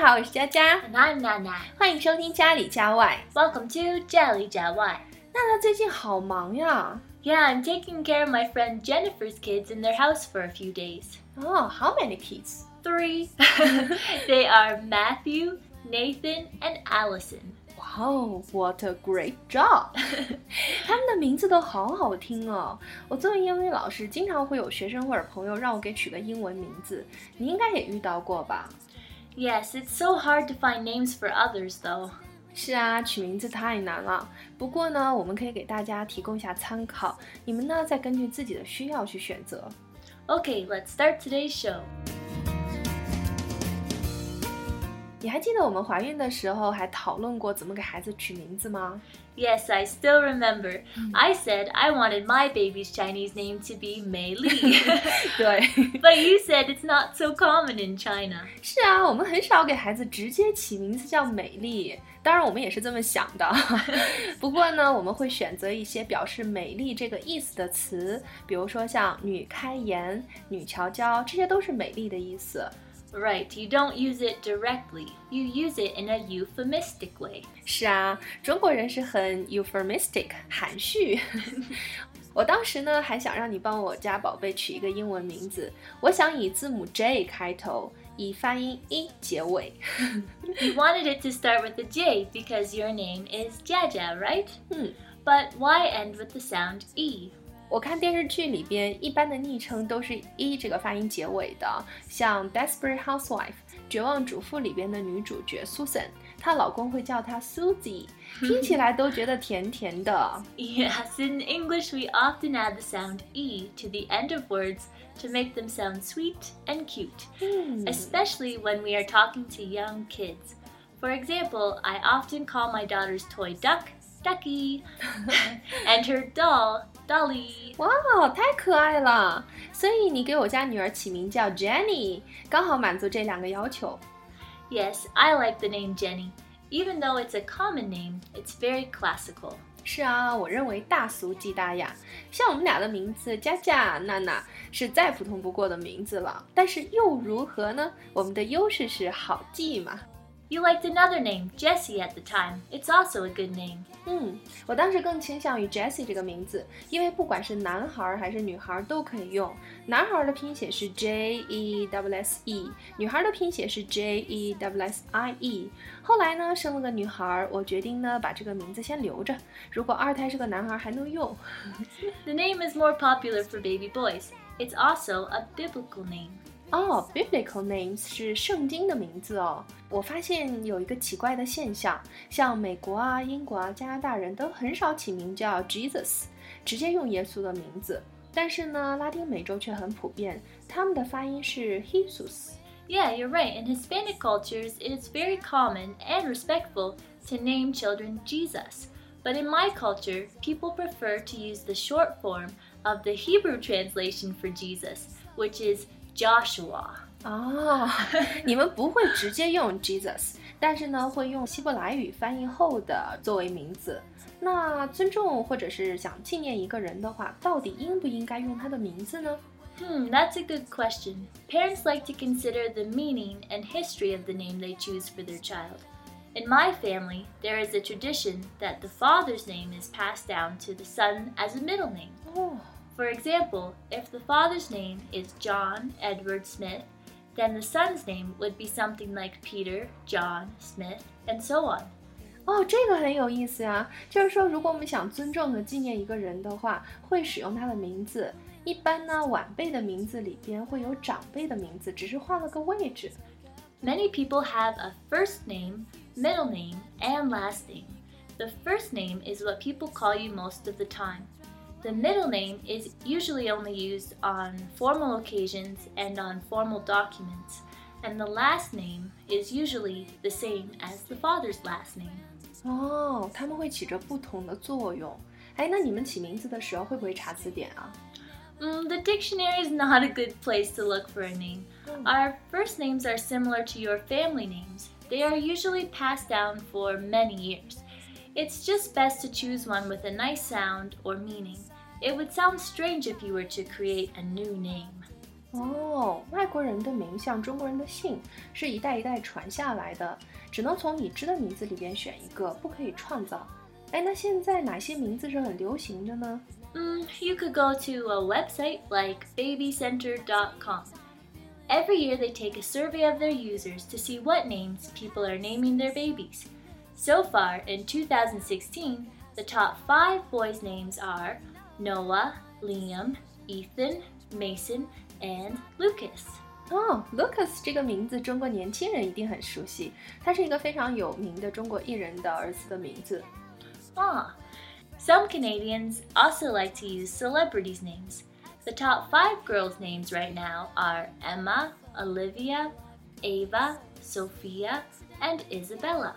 好，我是佳佳， And I'm Nana. 欢迎收听家里家外。 Welcome to Jelly Jawai. 娜娜最近好忙呀。 Yeah, I'm taking care of my friend Jennifer's kids in their house for a few days. 哦、h o w many kids？ Three. they are Matthew, Nathan, and Allison. 哇哦，What a great job！他们的名字都好好听哦。我作为英语老师，经常会有学生或者朋友让我给取个英文名字，你应该也遇到过吧？ Yes, it's so hard to find names for others though. 是啊，取名字太难了。不过呢，我们可以给大家提供一下参考，你们呢再根据自己的需要去选择。 Okay, let's start today's show. 你还记得我们怀孕的时候还讨论过怎么给孩子取名字吗？Yes, I still remember. I said I wanted my baby's Chinese name to be Mei Li. 对，but you said it's not so common in China. 是啊，我们很少给孩子直接起名字叫美丽。当然，我们也是这么想的。不过呢，我们会选择一些表示美丽这个意思的词，比如说像女开颜、女乔娇，这些都是美丽的意思。Right, you don't use it directly. You use it in a euphemistic way. 是啊，中国人是很 euphemistic 含蓄。我当时呢还想让你帮我家宝贝取一个英文名字，我想以字母 J 开头，以发音 e 结尾。 You wanted it to start with a J because your name is Jaja, right? 嗯， But why end with the sound E? 我看电视剧里边一般的昵称都是 e 这个发音结尾的，像《Desperate Housewife》绝望主妇里边的女主角 Susan，她老公会叫她 Susie，听起来都觉得甜甜的。 Yes, in English we often add the sound E to the end of words to make them sound sweet and cute, 嗯 especially when we are talking to young kids. For example, I often call my daughter's toy duck Ducky and her doll Dolly. 哇，太可爱了！所以你给我家女儿起名叫 Jenny，刚好满足这两个要求。Yes, I like the name Jenny. Even though it's a common name, it's very classical. 是啊，我认为大俗即大雅。像我们俩的名字佳佳、娜娜是再普通不过的名字了，但是又如何呢？我们的优势是好记嘛。You liked another name, Jessie, at the time. It's also a good name. 嗯，我当时更倾向于 Jessie 这个名字，因为不管是男孩还是女孩都可以用。男孩的拼写是 J E W S E，女孩的拼写是 J E W S I E。后来呢，生了个女孩，我决定呢把这个名字先留着，如果二胎是个男孩还能用。 The name is more popular for baby boys. It's also a biblical name. 哦，biblical names 是圣经的名字哦。我发现有一个奇怪的现象，像美国啊、英国啊、加拿大人都很少起名叫 Jesus，直接用耶稣的名字。但是呢，拉丁美洲却很普遍，他们的发音是 Jesus。 Yeah, you're right. In Hispanic cultures, it is very common and respectful to name children Jesus. But in my culture, people prefer to use the short form of the Hebrew translation for Jesus, which is Joshua. 哦，你们不会直接用 Jesus，但是呢，会用希伯来语翻译后的作为名字。那尊重或者是想纪念一个人的话，到底应不应该用他的名字呢？ Hmm, that's a good question. Parents like to consider the meaning and history of the name they choose for their child. In my family, there is a tradition that the father's name is passed down to the son as a middle name. 哦， For example, if the father's name is John Edward Smith, then the son's name would be something like Peter, John, Smith, and so on. 哦，这个很有意思呀。就是说，如果我们想尊重和纪念一个人的话，会使用他的名字。一般呢，晚辈的名字里边会有长辈的名字，只是换了个位置。 Many people have a first name, middle name, and last name. The first name is what people call you most of the time. The middle name is usually only used on formal occasions and on formal documents, and the last name is usually the same as the father's last name. 哦，他们会起着不同的作用。哎，那你们起名字的时候会不会查词典啊？ Mm, the dictionary is not a good place to look for a name. Our first names are similar to your family names. They are usually passed down for many years. It's just best to choose one with a nice sound or meaning. It would sound strange if you were to create a new name. 哦，外国人的名像中国人的姓，是一代一代传下来的，只能从已知的名字里边选一个，不可以创造。哎，那现在哪些名字是很流行的呢？Mm, you could go to a website like babycenter.com. Every year they take a survey of their users to see what names people are naming their babies. So far, in 2016, the top five boys' names are Noah, Liam, Ethan, Mason, and Lucas. 哦，Lucas 这个名字中国年轻人一定很熟悉，他是一个非常有名的中国艺人的儿子的名字。Ah, some Canadians also like to use celebrities' names. The top five girls' names right now are Emma, Olivia, Ava, Sophia, and Isabella.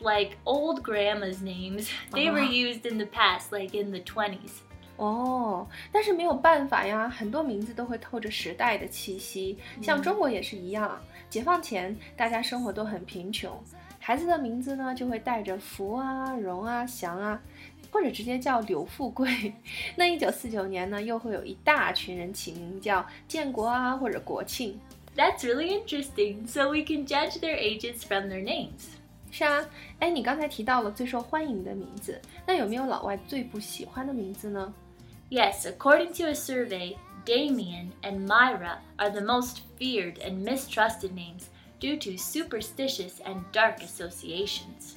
like old grandma's names. They were Ah. used in the past, like in the 20s. 哦，但是没有办法呀，很多名字都会透着时代的气息，像嗯中国也是一样。解放前，大家生活都很贫穷，孩子的名字呢就会带着福啊、荣啊、祥啊，或者直接叫柳富贵。那一九四九年呢，又会有一大群人起名叫建国啊或者国庆。 That's really interesting. So we can judge their ages from their names. 是啊，哎，你刚才提到了最受欢迎的名字，那有没有老外最不喜欢的名字呢？ Yes, according to a survey, Damien and Myra are the most feared and mistrusted names due to superstitious and dark associations.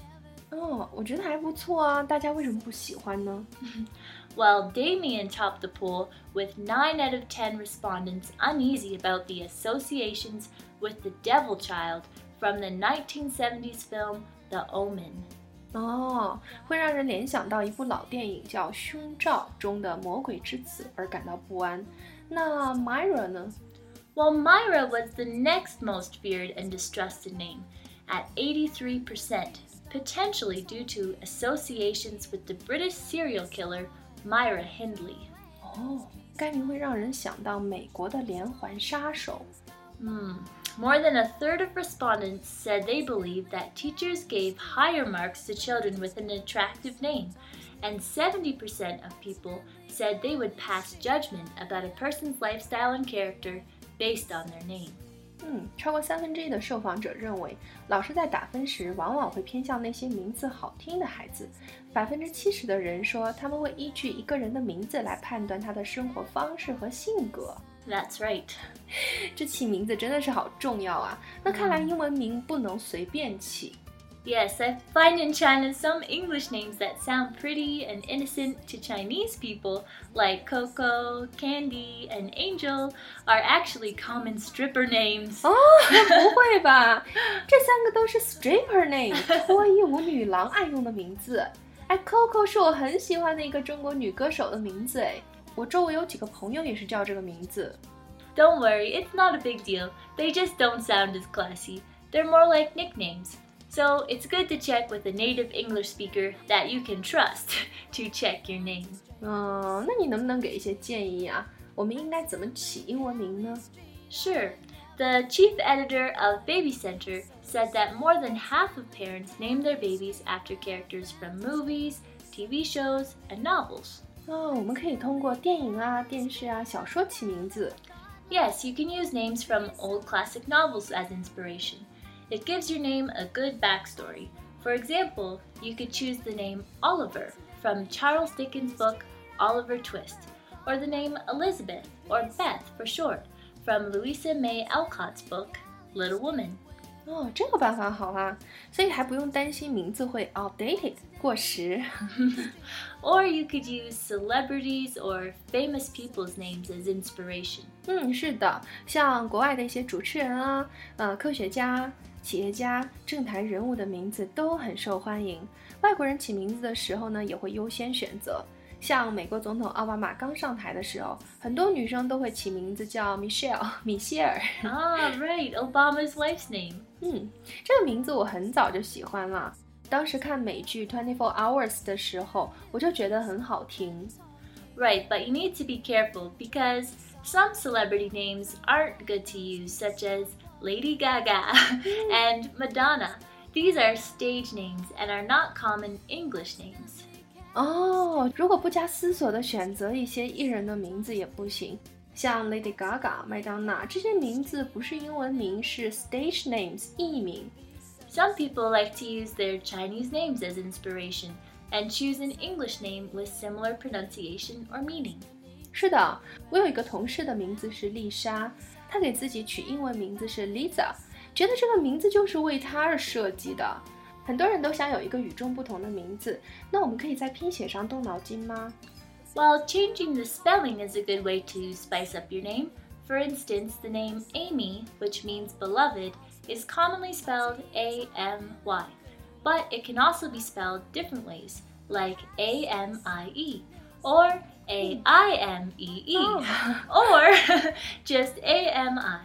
哦，我觉得还不错啊，大家为什么不喜欢呢？ While Damien topped the poll with 9 out of 10 respondents uneasy about the associations with the devil child from the 1970s film The Omen. 哦，会让人联想到一部老电影叫《胸罩》中的魔鬼之子而感到不安。那 Myra 呢？ While Myra was the next most feared and distrusted name at 83%, potentially due to associations with the British serial killer Myra Hindley. 哦，该名会让人想到美国的连环杀手。 Hmm. More than a third of respondents said they believed that teachers gave higher marks to children with an attractive name, and 70% of people said they would pass judgment about a person's lifestyle and character based on their name. 嗯，超过三分之一的受访者认为，老师在打分时往往会偏向那些名字好听的孩子。百分之七十的人说，他们会依据一个人的名字来判断他的生活方式和性格。 That's right. 这起名字真的是好重要啊！那看来英文名不能随便起。 Yes, I find in China some English names that sound pretty and innocent to Chinese people, like Coco, Candy, and Angel, are actually common stripper names. 哦，不会吧？这三个都是 stripper name，脱衣舞女郎爱用的名字。哎，Coco 是我很喜欢的一个中国女歌手的名字，哎， 我周围有几个朋友也是叫这个名字。 Don't worry, it's not a big deal. They just don't sound as classy. They're more like nicknames. So it's good to check with a native English speaker that you can trust to check your name. 嗯，那你能不能给一些建议啊？我们应该怎么起英文名呢？ Sure. The chief editor of Baby Center said that more than half of parents name their babies after characters from movies, TV shows, and novels. 哦，我们可以通过电影啊、电视啊、小说起名字。 Yes, you can use names from old classic novels as inspiration. It gives your name a good backstory. For example, you could choose the name Oliver from Charles Dickens' book Oliver Twist, or the name Elizabeth or Beth for short from Louisa May Alcott's book Little Woman. 哦，这个办法好啊，所以还不用担心名字会 outdated 过时。Or you could use celebrities or famous people's names as inspiration. 嗯，是的，像国外的一些主持人啊、呃科学家、企业家、政坛人物的名字都很受欢迎。外国人起名字的时候呢，也会优先选择。像美国总统奥巴马刚上台的时候，很多女生都会起名字叫 Michelle 米歇尔。Ah, right, Obama's wife's name. 嗯，这个名字我很早就喜欢了。当时看美剧《Twenty Four Hours》的时候，我就觉得很好听。Right, but you need to be careful because some celebrity names aren't good to use, such as Lady Gaga and Madonna. These are stage names and are not common English names. 哦，如果不加思索的选择一些艺人的名字也不行，像 Lady Gaga、麦当娜这些名字不是英文名，是 stage names 艺名。Some people like to use their Chinese names as inspiration and choose an English name with similar pronunciation or meaning. 是的，我有一个同事的名字是丽莎，她给自己取英文名字是 Lisa，觉得这个名字就是为她而设计的。很多人都想有一个与众不同的名字，那我们可以在拼写上动脑筋吗？Well, changing the spelling is a good way to spice up your name. For instance, the name Amy, which means beloved, is commonly spelled A M Y, but it can also be spelled different ways, like A M I E, or A I M E E, or just A M I.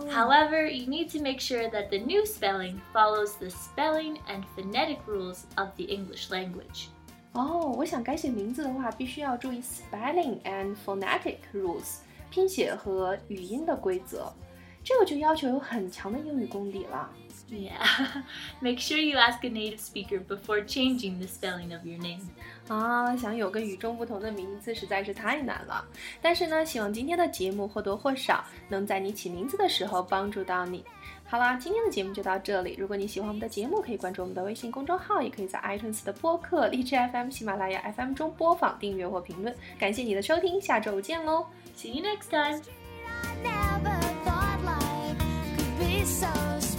Oh. However, you need to make sure that the new spelling follows the spelling and phonetic rules of the English language. 哦，我想改写名字的话，必须要注意 spelling and phonetic rules，拼写和语音的规则。 这个就要求有很强的英语功底了。Yeah, make sure you ask a native speaker before changing the spelling of your name. 啊，想有个与众不同的名字实在是太难了。但是呢，希望今天的节目或多或少能在你起名字的时候帮助到你。好啦，今天的节目就到这里。如果你喜欢我们的节目，可以关注我们的微信公众号，也可以在 iTunes 的播客、荔枝 FM、喜马拉雅 FM 中播放、订阅或评论。感谢你的收听，下周见喽！See you next time. so